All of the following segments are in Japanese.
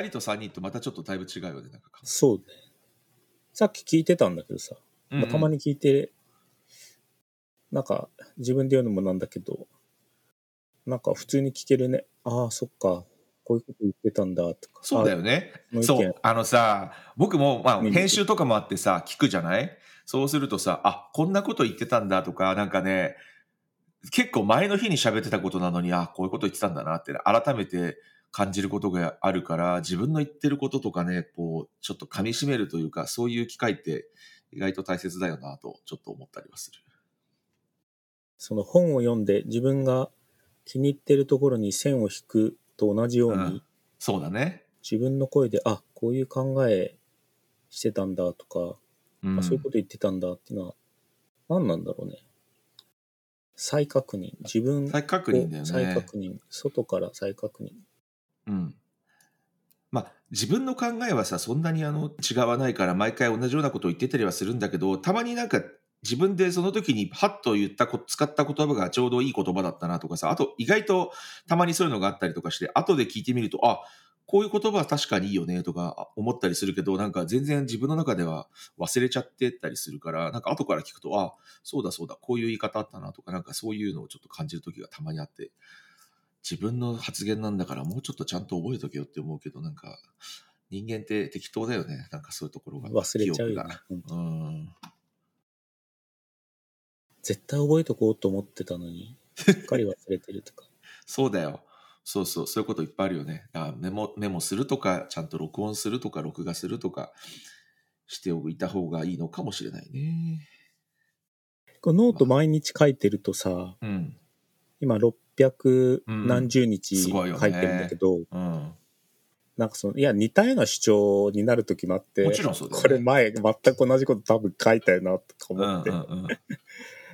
2人と3人とまたちょっとだいぶ違うよねなんかそうね。さっき聞いてたんだけどさ、まあ、たまにに聞いて、なんか自分で言うのもなんだけど、なんか普通に聞けるね。ああ、そっか。こういうこと言ってたんだとか。そうだよねそうあのさ僕もまあ編集とかもあってさ聞くじゃない？そうするとさあこんなこと言ってたんだとかなんかね結構前の日に喋ってたことなのにあこういうこと言ってたんだなって改めて感じることがあるから自分の言ってることとかねこうちょっと噛み締めるというかそういう機会って意外と大切だよなとちょっと思ったりはする。その本を読んで自分が気に入ってるところに線を引くと同じように、うんそうだね。自分の声で、あ、こういう考えしてたんだとか、うんあそういうこと言ってたんだっていうのは、何なんだろうね。再確認。自分を再確認だよね。再確認。外から再確認。うん。まあ、自分の考えはさ、そんなにあの違わないから、毎回同じようなことを言ってたりはするんだけど、たまになんか自分でその時にハッと言ったこ、使った言葉がちょうどいい言葉だったなとかさ、あと意外とたまにそういうのがあったりとかして、後で聞いてみると、あ、こういう言葉は確かにいいよねとか思ったりするけど、なんか全然自分の中では忘れちゃってたりするから、なんか後から聞くと、あ、そうだそうだ、こういう言い方あったなとか、なんかそういうのをちょっと感じる時がたまにあって、自分の発言なんだからもうちょっとちゃんと覚えとけよって思うけど、なんか人間って適当だよね。なんかそういうところが。忘れちゃうよね。うんうん。絶対覚えとこうと思ってたのに、すっかり忘れてるとか。そうだよ。そうそう、そういうこといっぱいあるよね。だからメモ、メモするとか、ちゃんと録音するとか、録画するとか、しておいた方がいいのかもしれないね。このノート毎日書いてるとさ、うん。今600うん何十日書いてるんだけど、うん。なんかその、いや、似たような主張になる時もあって、もちろんそうねこれ前全く同じこと多分書いたよな、とかうん思って。うんうん。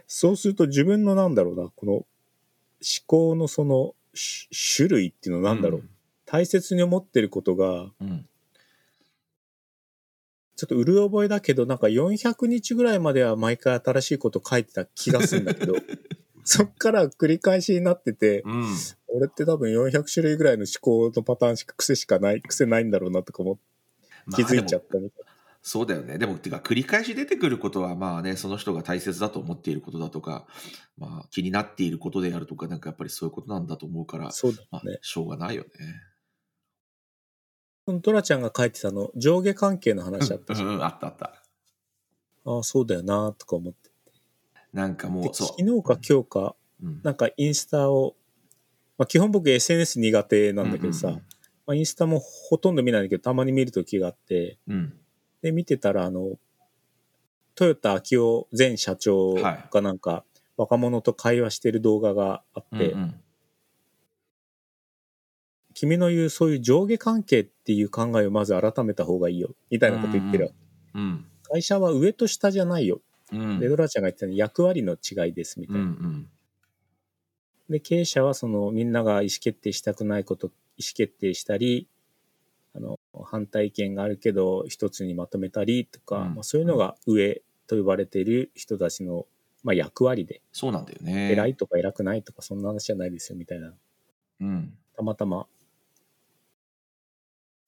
そうすると自分のなんだろうな、この思考のそのし種類っていうのなんだろう、大切に思ってることが、うん。ちょっとうる覚えだけど、なんか400日ぐらいまでは毎回新しいこと書いてた気がするんだけど、そっから繰り返しになってて、うん。俺って多分400種類ぐらいの思考のパターンしか癖しかない、癖ないんだろうなとか思って気づいちゃったみたいな。そうだよね。でも、てか、繰り返し出てくることは、まあね、その人が大切だと思っていることだとか、まあ、気になっていることであるとか、なんかやっぱりそういうことなんだと思うから、そうだまあね。、しょうがないよね。ドラちゃんが書いてたの、上下関係の話あったじゃん。うんうん、あったあった。ああ、そうだよなとか思って。でなんかもう、そう。昨日か今日か、うんなんかインスタを、まあ、基本僕 SNS 苦手なんだけどさ、うんうんうんまあ、インスタもほとんど見ないんだけど、たまに見るときがあって、うん。で、見てたら、あの、トヨタ秋夫前社長はいがなんか、若者と会話してる動画があって、うんうん君の言うそういう上下関係っていう考えをまず改めた方がいいよ、みたいなこと言ってるわけ。うん。会社は上と下じゃないよ。うん。で、ドラちゃんが言ってた役割の違いです、みたうんいうな。ん。で、経営者はそのみんなが意思決定したくないこと、意思決定したり、あの、反対意見があるけど一つにまとめたりとか、うんまあ、そういうのが上と呼ばれている人たちの、まあ、役割で、そうなんだよね。偉いとか偉くないとかそんな話じゃないですよみたいな、うん。たまたま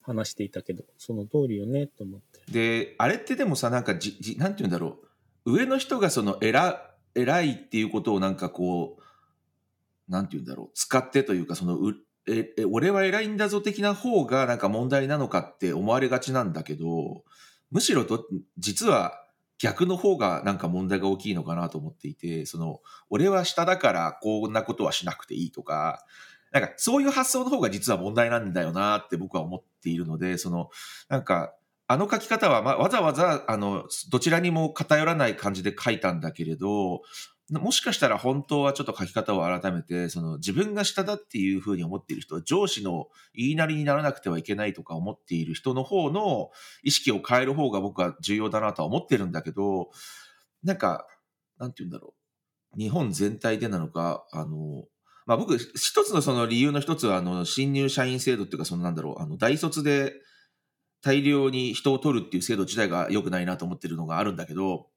話していたけど、その通りよねと思って。で、あれってでもさ、なんかじ、じなんて言うんだろう。上の人がその偉、偉いっていうことをなんかこう、なんて言うんだろう。使ってというか、その、うえ、え俺は偉いんだぞ的な方がなんか問題なのかって思われがちなんだけど、むしろと、実は逆の方がなんか問題が大きいのかなと思っていて、その、俺は下だからこんなことはしなくていいとか、なんかそういう発想の方が実は問題なんだよなって僕は思っているので、その、なんか、あの書き方は、ま、わざわざ、あの、どちらにも偏らない感じで書いたんだけれど、もしかしたら本当はちょっと書き方を改めて、その自分が下だっていうふうに思っている人は上司の言いなりにならなくてはいけないとか思っている人の方の意識を変える方が僕は重要だなとは思ってるんだけど、なんか、なんて言うんだろう。日本全体でなのか、あの、まあ僕、一つのその理由の一つは、あの、新入社員制度っていうか、そのなんだろう、あの、大卒で、大量に人を取るっていう制度自体が良くないなと思ってるのがあるんだけど、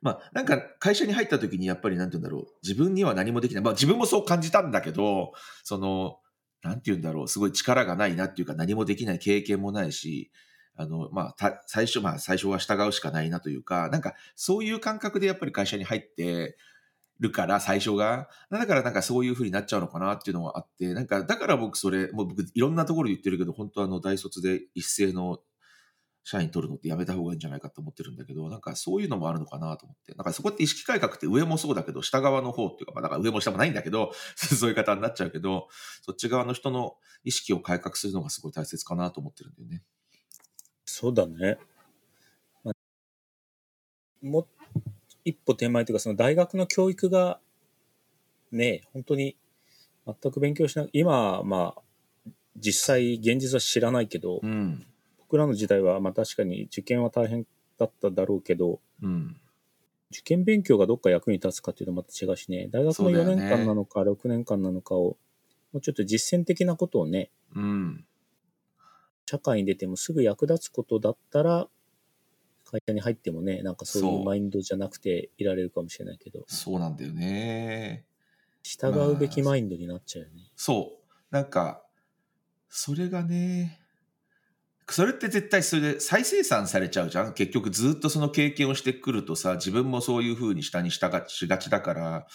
まあ、なんか会社に入った時にやっぱりなんて言うんだろう、自分には何もできない。まあ自分もそう感じたんだけど、その、なんて言うんだろう、すごい力がないなっていうか何もできない経験もないし、あの、まあ、最初、まあ最初は従うしかないなというか、なんかそういう感覚でやっぱり会社に入って、るから、最初が。だからなんかそういう風になっちゃうのかなっていうのがあって、なんかだから僕それ、もう僕いろんなところで言ってるけど、本当あの大卒で一斉の社員取るのってやめた方がいいんじゃないかと思ってるんだけど、なんかそういうのもあるのかなと思って。なんかそこって意識改革って上もそうだけど、下側の方っていうか、まあだから上も下もないんだけど、そういう方になっちゃうけど、そっち側の人の意識を改革するのがすごい大切かなと思ってるんだよね。そうだね。まあも一歩手前というか、その大学の教育が、ね、本当に全く勉強しない。今はまあ、実際現実は知らないけど、うん。僕らの時代はまあ確かに受験は大変だっただろうけど、うん。受験勉強がどっか役に立つかっていうのはまた違うしね、大学の4そうだよね年間なのか6年間なのかを、もうちょっと実践的なことをね、うん。社会に出てもすぐ役立つことだったら、会社に入ってもね、なんかそういそううマインドじゃなくていられるかもしれないけど、そうなんだよね。従うべきマインドになっちゃうよね。そう。なんか、それがね、それって絶対それで再生産されちゃうじゃん？結局ずっとその経験をしてくるとさ、自分もそういう風に下に従しがちだから、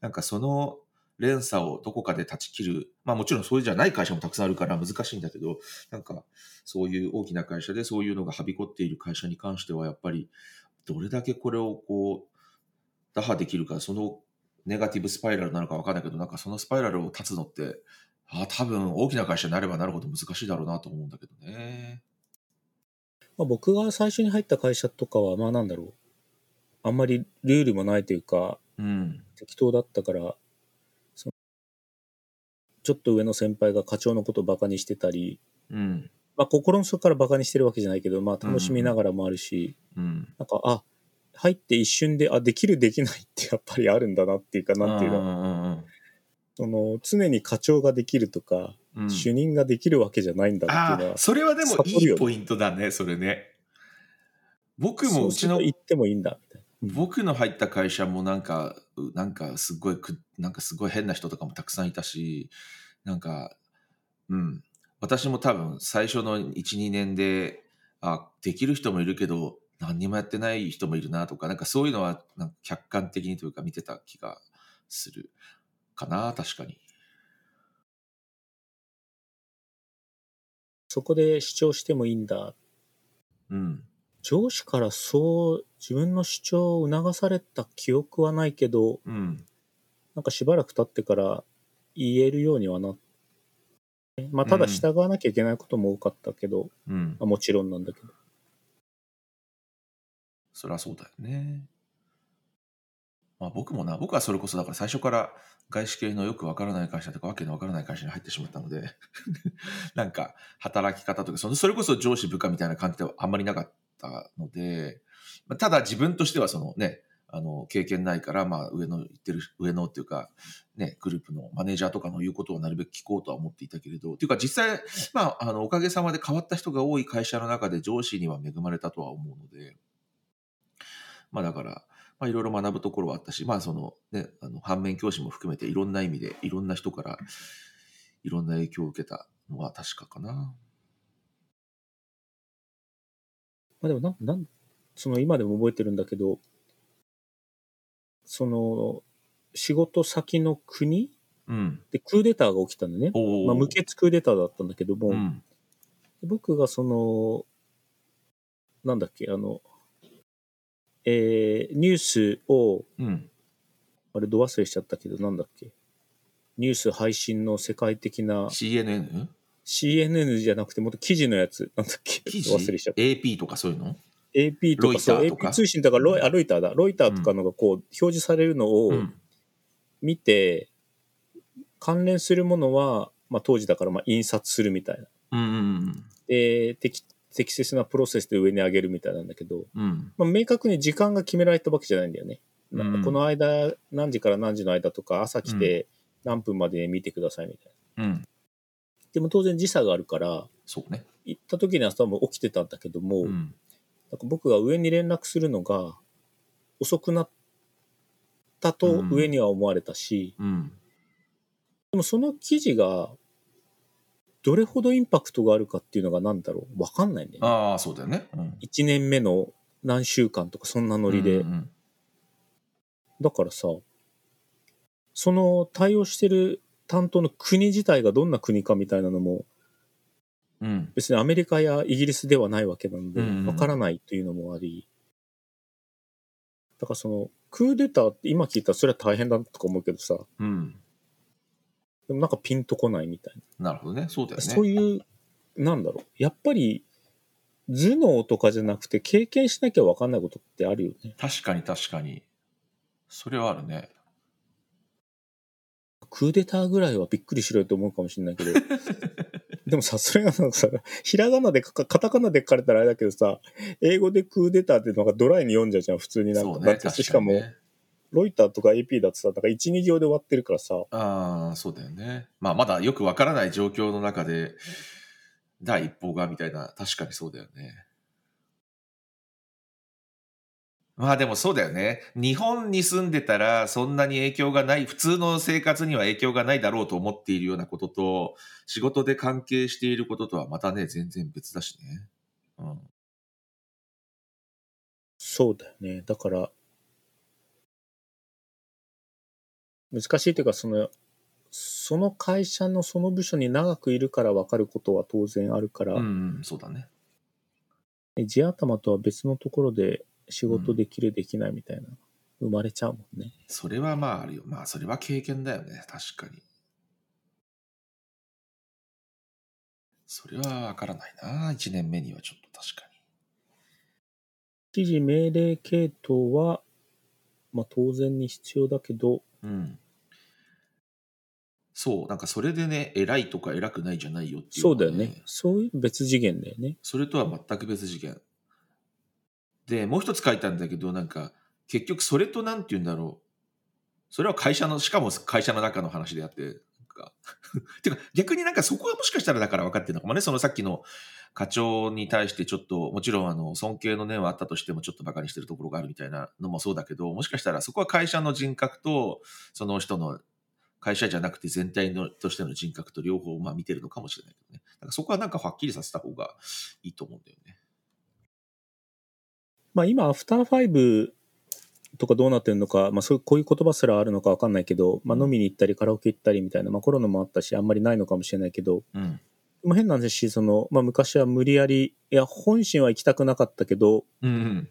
なんかその連鎖をどこかで断ち切る。まあもちろんそうじゃない会社もたくさんあるから難しいんだけど、なんかそういう大きな会社でそういうのがはびこっている会社に関してはやっぱりどれだけこれをこう打破できるか、そのネガティブスパイラルなのかわかんないけど、なんかそのスパイラルを断つのって、あ多分大きな会社になればなるほど難しいだろうなと思うんだけどね。まあ、僕が最初に入った会社とかは、まあなんだろう。あんまりルールもないというか、うん。適当だったから、ちょっと上の先輩が課長のことをバカにしてたり、うん。まあ心の底からバカにしてるわけじゃないけど、まあ楽しみながらもあるし、うん。なんか、あ、入って一瞬で、あ、できるできないってやっぱりあるんだなっていうか、なんていうの、のその、常に課長ができるとか、うん主任ができるわけじゃないんだっていうのは、それはでもいいポイントだね、それね。僕もそううちのすると言ってもいいんだ、みたいな。僕の入った会社もなんか、うなんかすごいく、なんかすごい変な人とかもたくさんいたし、なんか、うん。私も多分最初の1、2年で、あ、できる人もいるけど、何にもやってない人もいるなとか、なんかそういうのはなんか客観的にというか見てた気がするかな、確かに。そこで主張してもいいんだ。うん。上司からそう自分の主張を促された記憶はないけど、うん。なんかしばらく経ってから言えるようにはなって、まあただ従わなきゃいけないことも多かったけど、うん。まあもちろんなんだけど。そりゃそうだよね。まあ僕もな、僕はそれこそだから最初から外資系のよくわからない会社とかわけのわからない会社に入ってしまったので、なんか働き方とか、それこそ上司部下みたいな感じではあんまりなかったので、まあただ自分としてはそのね、あの経験ないから、まあ上の言ってる、上のっていうか、ね、グループのマネージャーとかの言うことをなるべく聞こうとは思っていたけれど、っていうか実際、まあ、あのおかげさまで変わった人が多い会社の中で上司には恵まれたとは思うので、まあだから、まあいろいろ学ぶところはあったし、まあそのね、あの反面教師も含めていろんな意味でいろんな人からいろんな影響を受けたのは確かかな。まあでもなん、なん、その今でも覚えてるんだけど、その、仕事先の国？うん。でクーデターが起きたんだね。まあ無血クーデターだったんだけども、うん。僕がその、なんだっけ、あの、えーニュースを、うん。あれ、ど忘れしちゃったけど、なんだっけ。ニュース配信の世界的な CNN? CNN じゃなくて、もっと記事のやつ、なんだっけ。忘れしちゃった。?AP とかそういうの？AP とか、そう、ロイターとか AP 通信だからロイ、あ、ロイターだ。ロイターとかのがこう、表示されるのをうん。見て、関連するものは、まあ当時だから、まあ印刷するみたいな。うんうんで、適適切なプロセスで上に上げるみたいなんだけど、うん。うん。まあ、明確に時間が決められたわけじゃないんだよね。なんかうんこの間、何時から何時の間とか、朝来て何分まで見てくださいみたいな。うん。でも当然時差があるから、そうね。行った時には多分起きてたんだけども、うん。なんか僕が上に連絡するのが遅くなったとうん上には思われたし、うん。でもその記事がどれほどインパクトがあるかっていうのがなんだろうわかんないんだよね。ああ、そうだよね。うん。1年目の何週間とかそんなノリで。うんうんだからさ、その対応してる担当の国自体がどんな国かみたいなのもうん。別にアメリカやイギリスではないわけなので、わからないというのもあり、だからその、クーデターって今聞いたらそれは大変だとか思うけどさ、うん。でもなんかピンとこないみたいな。なるほどね。そうだよね。そういう、なんだろう、やっぱり頭脳とかじゃなくて経験しなきゃわかんないことってあるよね。確かに確かに。それはあるね。クーデターぐらいはびっくりしろよと思うかもしれないけど、でもさ、それがなんかさ、ひらがなでカタカナで書かれたらあれだけどさ、英語でクーデターっていうのがドライに読んじゃうじゃん、普通になんか。ね。だって確しかも、ね。ロイターとか AP だとさ、なんか1、2行で終わってるからさ、ああ、そうだよね。まあ、まだよくわからない状況の中で、第一報がみたいな、確かにそうだよね。まあでもそうだよね。日本に住んでたらそんなに影響がない、普通の生活には影響がないだろうと思っているようなことと、仕事で関係していることとはまたね、全然別だしね。うん。そうだよね。だから、難しいというか、その、その会社のその部署に長くいるから分かることは当然あるから、うん、うん、そうだね。地頭とは別のところで仕事できる、できないみたいな、生まれちゃうもんね。それはまああるよ。まあそれは経験だよね。確かに。それはわからないな。1年目にはちょっと確か指示命令系統は、まあ当然に必要だけど、に。うん。そう、なんかそれでね、偉いとか偉くないじゃないよっていう、そうだよね。。そういう別次元だよね。それとは全く別次元。で、もう一つ書いたんだけど、なんか、結局それとなんて言うんだろう。それは会社の、しかも会社の中の話であって、なんか てか逆になんかそこはもしかしたらだから分かってるのかもね。そのさっきの課長に対してちょっと、もちろんあの、尊敬の念はあったとしてもちょっと馬鹿にしてるところがあるみたいなのもそうだけど、もしかしたらそこは会社の人格と、その人の会社じゃなくて全体のとしての人格と両方まあ見てるのかもしれないけどね。だからそこはなんかはっきりさせた方がいいと思うんだよね。まあ今、アフターファイブとかどうなってるのか、まあそういう、こういう言葉すらあるのかわかんないけど、まあ飲みに行ったりカラオケ行ったりみたいな、まあコロナもあったし、あんまりないのかもしれないけど、うん。まあ変な話、その、まあ昔は無理やり、いや、本心は行きたくなかったけど、うんうん。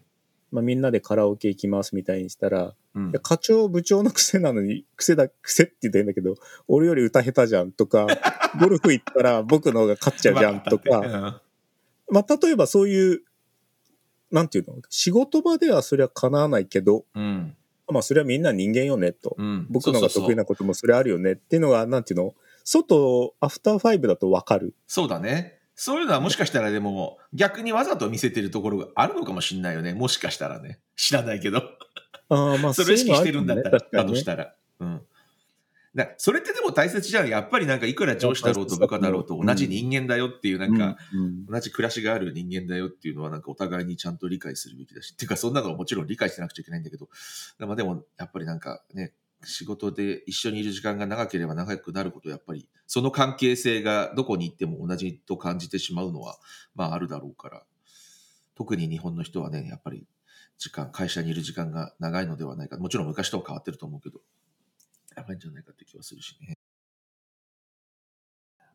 まあみんなでカラオケ行きますみたいにしたら、うん課長部長の癖なのに、癖だ、癖って言ったらいいんだけど、俺より歌下手じゃんとか、ゴルフ行ったら僕の方が勝っちゃうじゃんとか、か。まあ例えばそういう、なんていうの？仕事場ではそれは叶わないけど、うん。まあそれはみんな人間よねと。うん。僕のが得意なこともそれあるよねっていうのが、なんていうの？外、アフターファイブだとわかる。そうだね。そういうのはもしかしたらでも逆にわざと見せてるところがあるのかもしれないよね。もしかしたらね。知らないけど。ああ、まあ それを意識してるんだったら、だそういうのあるかもねとしたら。うん。だそれってでも大切じゃん。やっぱりなんかいくら上司だろうと部下だろうと同じ人間だよっていうなんか、同じ暮らしがある人間だよっていうのはなんかお互いにちゃんと理解するべきだし。っていうかそんなのはもちろん理解してなくちゃいけないんだけど。でもでもやっぱりなんかね、仕事で一緒にいる時間が長ければ長くなるほどやっぱりその関係性がどこに行っても同じと感じてしまうのはまああるだろうから。特に日本の人はね、やっぱり時間、会社にいる時間が長いのではないか。もちろん昔とは変わってると思うけど、長いんじゃないかって気はするしね。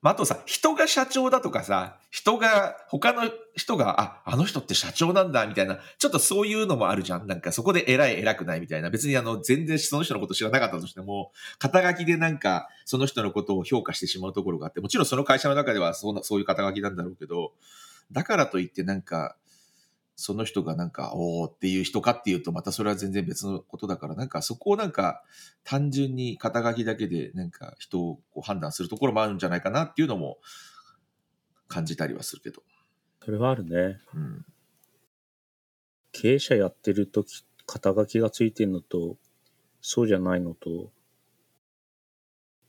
まあ、とさ、人が社長だとかさ、人が、他の人が、あ、あの人って社長なんだ、みたいな、ちょっとそういうのもあるじゃん。なんかそこで偉い偉くないみたいな。別にあの、全然その人のこと知らなかったとしても、肩書きでなんか、その人のことを評価してしまうところがあって、もちろんその会社の中ではそんな、そういう肩書きなんだろうけど、だからといってなんか、その人がなんか、おーっていう人かっていうと、またそれは全然別のことだから、なんかそこをなんか、単純に肩書きだけでなんか人をこう判断するところもあるんじゃないかなっていうのも感じたりはするけど。それはあるね。うん。経営者やってる時肩書きがついてるのと、そうじゃないのと、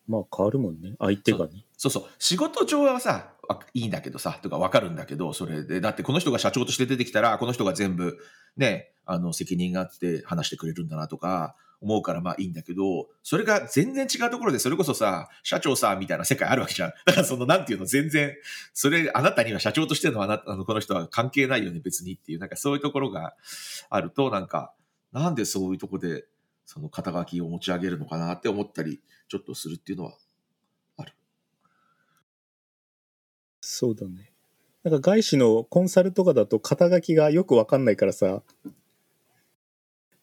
まあ変わるもんね。相手がね。そうそう。仕事上はさ、あいいんだけどさ、とかわかるんだけど、それで。だってこの人が社長として出てきたら、この人が全部ね、あの、責任があって話してくれるんだなとか、思うからまあいいんだけど、それが全然違うところで、それこそさ、社長さ、みたいな世界あるわけじゃん。だからその、なんていうの、全然、それ、あなたには社長としてのあな、あの、この人は関係ないよね、別にっていう、なんかそういうところがあると、なんか、なんでそういうとこで、その肩書きを持ち上げるのかなって思ったり、ちょっとするっていうのはそうだね。なんか外資のコンサルとかだと肩書きがよくわかんないからさ、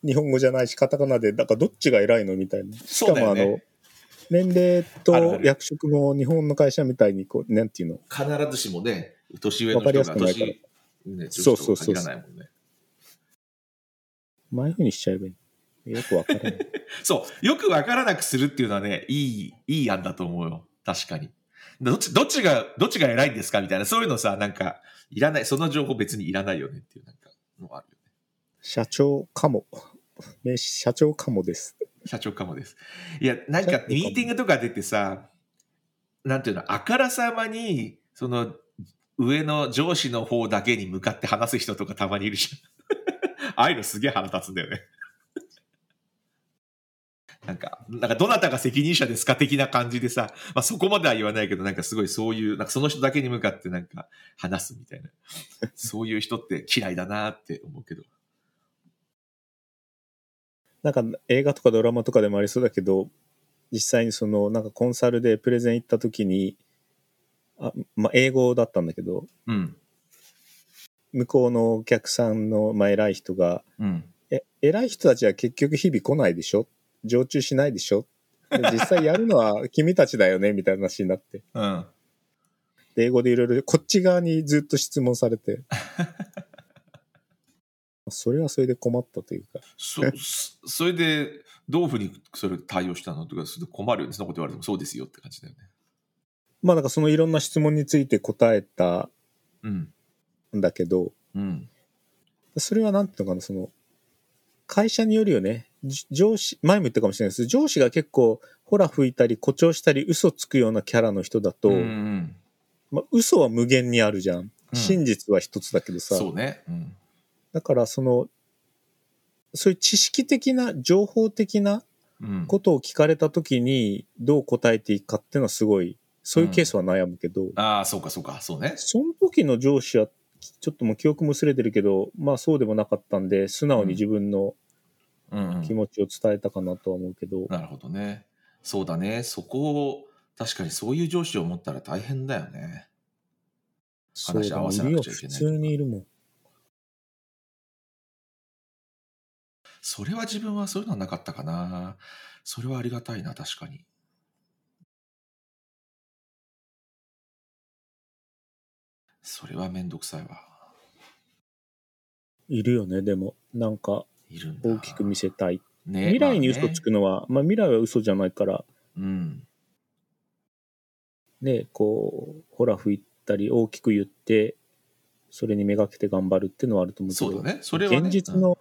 日本語じゃないし、カタカナで、だからどっちが偉いのみたいな。しかもあの、年齢と役職も日本の会社みたいに、こう、なんていうの、必ずしもね、年上の人が年、ね、そうそうそう年とは限らないもんね。前風にしちゃえばいい。よくわからない。そう。よくわからなくするっていうのはね、いい、いい案だと思うよ。確かに。どっち、どっちが、どっちが偉いんですか？みたいな、そういうのさ、なんか、いらない、その情報別にいらないよねっていう、なんか、のがあるよね。社長かも。名刺社長かもです。社長かもです。いや、なんかミーティングとか出てさ、なんていうの、あからさまに、その、上の上司の方だけに向かって話す人とかたまにいるじゃん。ああいうのすげえ腹立つんだよね。なんか、なんかどなたが責任者ですか的な感じでさ、まあそこまでは言わないけど、なんかすごいそういう、なんかその人だけに向かってなんか話すみたいな。そういう人って嫌いだなって思うけど。なんか映画とかドラマとかでもありそうだけど、実際にその、なんかコンサルでプレゼン行った時に、あまあ、英語だったんだけど、うん。向こうのお客さんの、まあ、偉い人が、うん。え、偉い人たちは結局日々来ないでしょ？常駐しないでしょ？で実際やるのは 君たちだよね？みたいな話になって。うん。で英語でいろいろこっち側にずっと質問されて。それはそれで困ったというか。そ、そそれで、どういうふうにそれ対応したのとか、それで困るよね？そんなこと言われてもそうですよって感じだよね。まあなんかそのいろんな質問について答えたうん。んだけど、うん。それはなんていうのかな、その、会社によるよね。じ上司、前も言ったかもしれないです上司が結構、ほら吹いたり、誇張したり、嘘つくようなキャラの人だと、うんうんまあ、嘘は無限にあるじゃん。うん真実は一つだけどさ、そうね。うん。だからその、そういう知識的な、情報的なうん。ことを聞かれたときに、どう答えていいかっていうのはすごい、そういうケースは悩むけど、ああ、そうかそうか。そうね。その時の上司は、ちょっともう記憶も薄れてるけど、まあそうでもなかったんで、素直に自分のうん、うん気持ちを伝えたかなとは思うけど、なるほどね。そうだね。そこを、確かにそういう上司を持ったら大変だよね。話し合わせなくちゃいけない普通にいるもん。それは自分はそういうのはなかったかな。それはありがたいな、確かに。それはめんどくさいわ。いるよね、でも。なんか。大きく見せたい。ね未来に嘘つく。くのは、まあ未来は嘘じゃないから、うん。ね、こう、ほら吹いたり大きく言って、それにめがけて頑張るっていうのはあると思うけど、そうだね。それは、ね。現実の、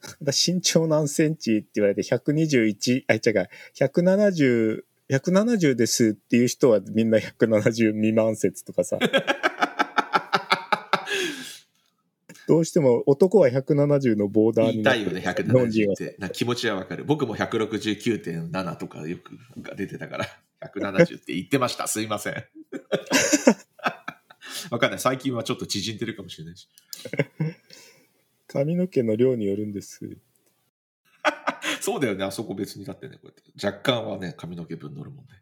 だ身長何センチって言われて121、あ、違う、170、170ですっていう人はみんな170未満説とかさ、どうしても男は170のボーダー言になっていたいよね、日本人170はって。な気持ちはわかる。僕も169.7とかよくが出てたから、170って言ってました。すいません。わかんない。最近はちょっと縮んでるかもしれないし。髪の毛の量によるんです。そうだよね。あそこ別にだってね、こうやって。若干はね、髪の毛分乗るもんね。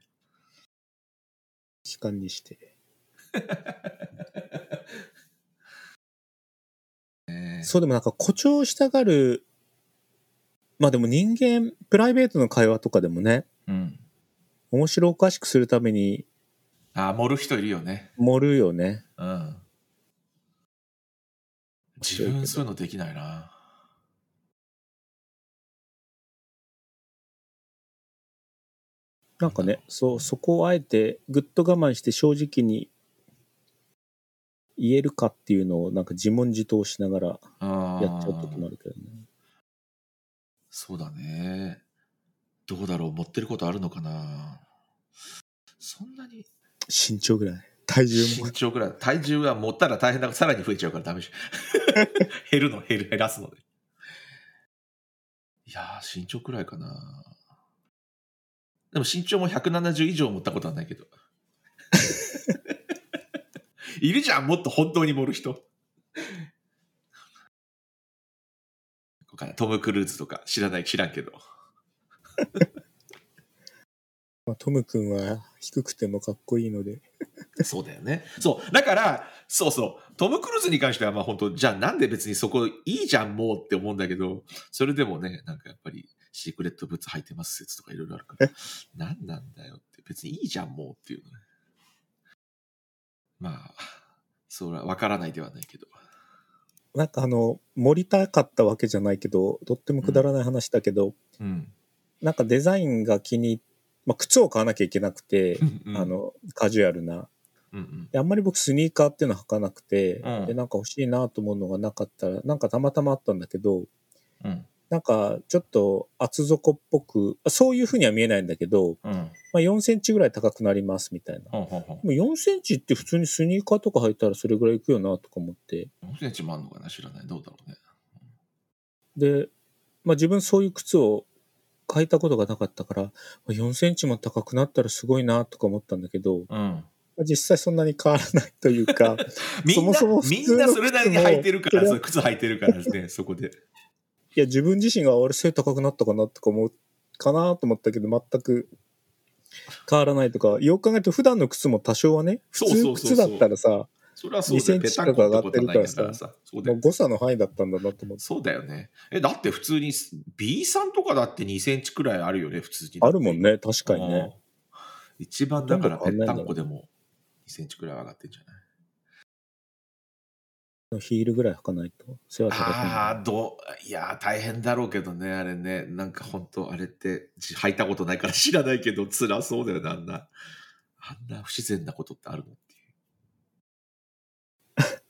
期間にして。ねそうでもなんか誇張したがる、まあでも人間、プライベートの会話とかでもね、うん。面白おかしくするためにあ、盛る人いるよね。盛るよね。うん。自分そういうのできないな。なんかね、そう、そこをあえてぐっと我慢して正直に言えるかっていうのをなんか自問自答しながらあやっちゃう時もあるけどね。そうだね。どうだろう持ってることあるのかなそんなに身長ぐらい。体重も身。長ぐらい。体重が持ったら大変だからさらに増えちゃうからダメでしょ。減るの、減る、減らすので。いやー、身長くらいかな。でも身長も170以上持ったことはないけど。いるじゃん、もっと本当に盛る人。トム・クルーズとか知らない、知らんけど。まあ、トム君は低くてもかっこいいので。そうだよね。そう。だから、そうそう。トム・クルーズに関しては、まあ本当、じゃあなんで別にそこいいじゃん、もうって思うんだけど、それでもね、なんかやっぱり、シークレットブーツ履いてます説とかいろいろあるから、なんなんだよって、別にいいじゃん、もうっていうのね。まあ、それは分からないではないけど。なんかあの、盛りたかったわけじゃないけど、とってもくだらない話だけど、うん。なんかデザインが気に入っまあ、靴を買わなきゃいけなくて、あ、の、カジュアルな。うんうん、であんまり僕スニーカーっていうのは履かなくて、うんで、なんか欲しいなと思うのがなかったら、なんかたまたまあったんだけど、うん。なんかちょっと厚底っぽく、あそういうふうには見えないんだけど、うん。まあ、4センチぐらい高くなりますみたいな。ほんほんほん。でも4センチって普通にスニーカーとか履いたらそれぐらいいくよなとか思って。4センチもあんのかな知らない。どうだろうね。で、まあ自分そういう靴を履いたことがなかったから、まあ4センチも高くなったらすごいなとか思ったんだけど、うん。まあ実際そんなに変わらないというか、みんな、そもそも普通のみんなそれなりに履いてるから、靴履いてるからですね、そこで。いや自分自身があれ背高くなったかなとか思うかなと思ったけど、全く変わらないとか、よく考えると普段の靴も多少はね、普通靴だったらさ、それはそうだよ。2センチペタンコってことはないんだからさ。そうだよ。まあ誤差の範囲だったんだなと思って。そうだよね。え、だって普通に B さんとかだって2センチくらいあるよね、普通に。あるもんね、確かにね。うん。一番だからぺったんこでも2センチくらい上がってんじゃない？ヒールぐらい履かないと背は高くあなあ、どう、いやー、大変だろうけどね、あれね。なんか本当あれって、じ履いたことないから知らないけど、辛そうだよね、あんな。あんな不自然なことってあるのっていう。い。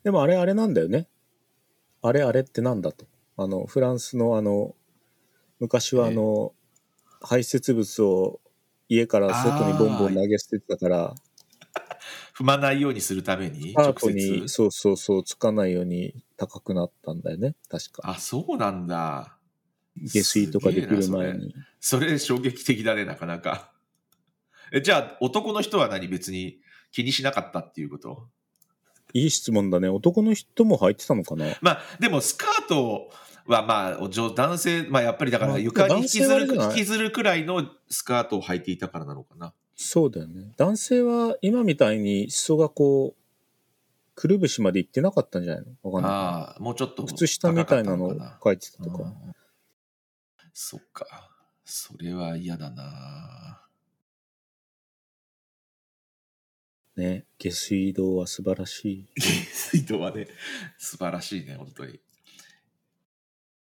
でもあれあれなんだよね。あれあれってなんだと。あの、フランスのあの、昔はあの、排泄物を家から外にボンボン投げ捨ててたから、踏まないようにするために、直接？そうそうそう、つかないように高くなったんだよね、確か。あ、そうなんだ。下水とかできる前に。それ衝撃的だね、なかなか。え、じゃあ、男の人は何別に気にしなかったっていうこと？いい質問だね。男の人も履いてたのかな？まあ、でもスカートはまあ、男性、まあやっぱりだからまあ床に引きずる、引きずるくらいのスカートを履いていたからなのかな。そうだよね。男性は今みたいに裾がこう、くるぶしまで行ってなかったんじゃないの？わかんない。ああ、もうちょっと。靴下みたいなのを書いてたとか。うんそっか。それは嫌だなね。下水道は素晴らしい。水道はね、素晴らしいね、本当に。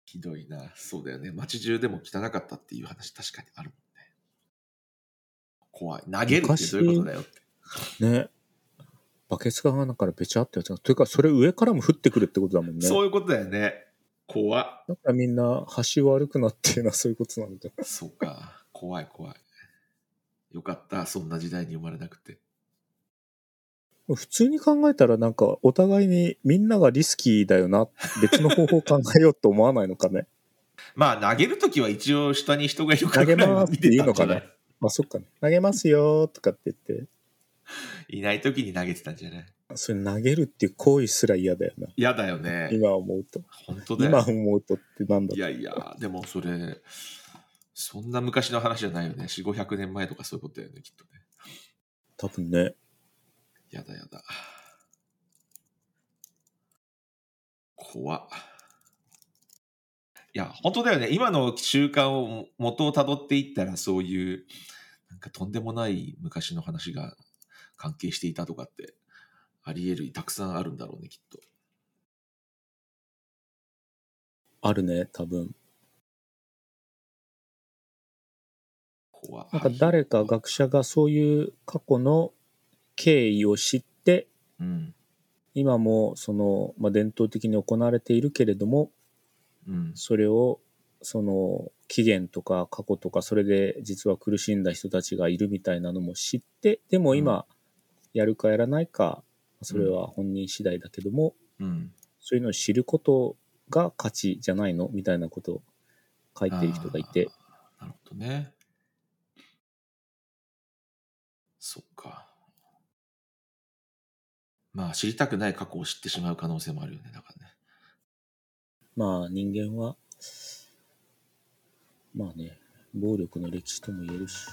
ひどいな。そうだよね。街中でも汚かったっていう話確かにあるもんね。怖い。投げるってどういうことだよって。ね。バケツが穴からべちゃってやつが。というか、それ上からも降ってくるってことだもんね。そういうことだよね。怖っ。だからみんな橋悪くなっていうのはそういうことなんだ。そうか。怖い怖い。よかった。そんな時代に生まれなくて。普通に考えたらなんかお互いにみんながリスキーだよな。別の方法を考えようと思わないのかね。まあ、投げるときは一応下に人がいるから投げます見ていいいのかまあそっかね。投げますよとかって言って。いないときに投げてたんじゃない？それ投げるっていう行為すら嫌だよな。嫌だよね。今思うと。本当だよ。今思うとってなんだいやいや、でもそれ、そんな昔の話じゃないよね。4、500年前とかそういうことだよね、きっとね。多分ね。やだやだ。怖っ。いや、本当だよね。今の習慣を元をたどっていったら、そういう、とんでもない昔の話が関係していたとかって、あり得る、たくさんあるんだろうね、きっと。あるね、多分。なんか誰か学者がそういう過去の経緯を知って、うん。今もその、まあ、伝統的に行われているけれども、うん。それを、その、起源とか過去とかそれで実は苦しんだ人たちがいるみたいなのも知ってでも今やるかやらないかそれは本人次第だけども、うん。そういうのを知ることが価値じゃないのみたいなことを書いてる人がいて。なるほどね。そっか。まあ、知りたくない過去を知ってしまう可能性もあるよね、だからね。まあ人間はまあね暴力の歴史とも言えるし。